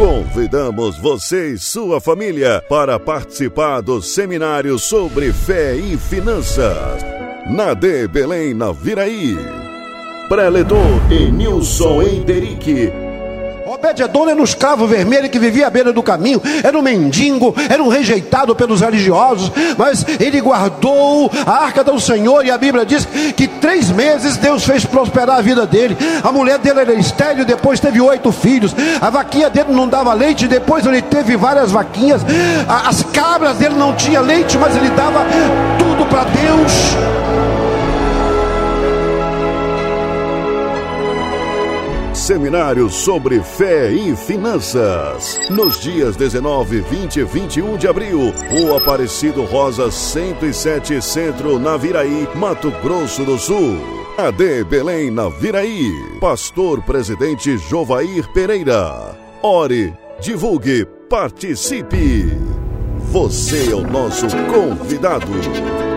Convidamos você e sua família para participar do seminário sobre fé e finanças. Na D Belém, na Viraí. Preletor Nilson Enterique Obed-Edom era um escravo vermelho que vivia à beira do caminho, era um mendigo, era um rejeitado pelos religiosos, mas ele guardou a arca do Senhor e a Bíblia diz que três meses Deus fez prosperar a vida dele. A mulher dele era estéreo, depois teve oito filhos. A vaquinha dele não dava leite, depois ele teve várias vaquinhas. As cabras dele não tinha leite, mas ele dava tudo para Seminário sobre Fé e Finanças. Nos dias 19, 20 e 21 de abril, o Aparecido Rosa 107 Centro, na Viraí, Mato Grosso do Sul. AD Belém, na Viraí. Pastor Presidente Jovair Pereira. Ore, divulgue, participe. Você é o nosso convidado.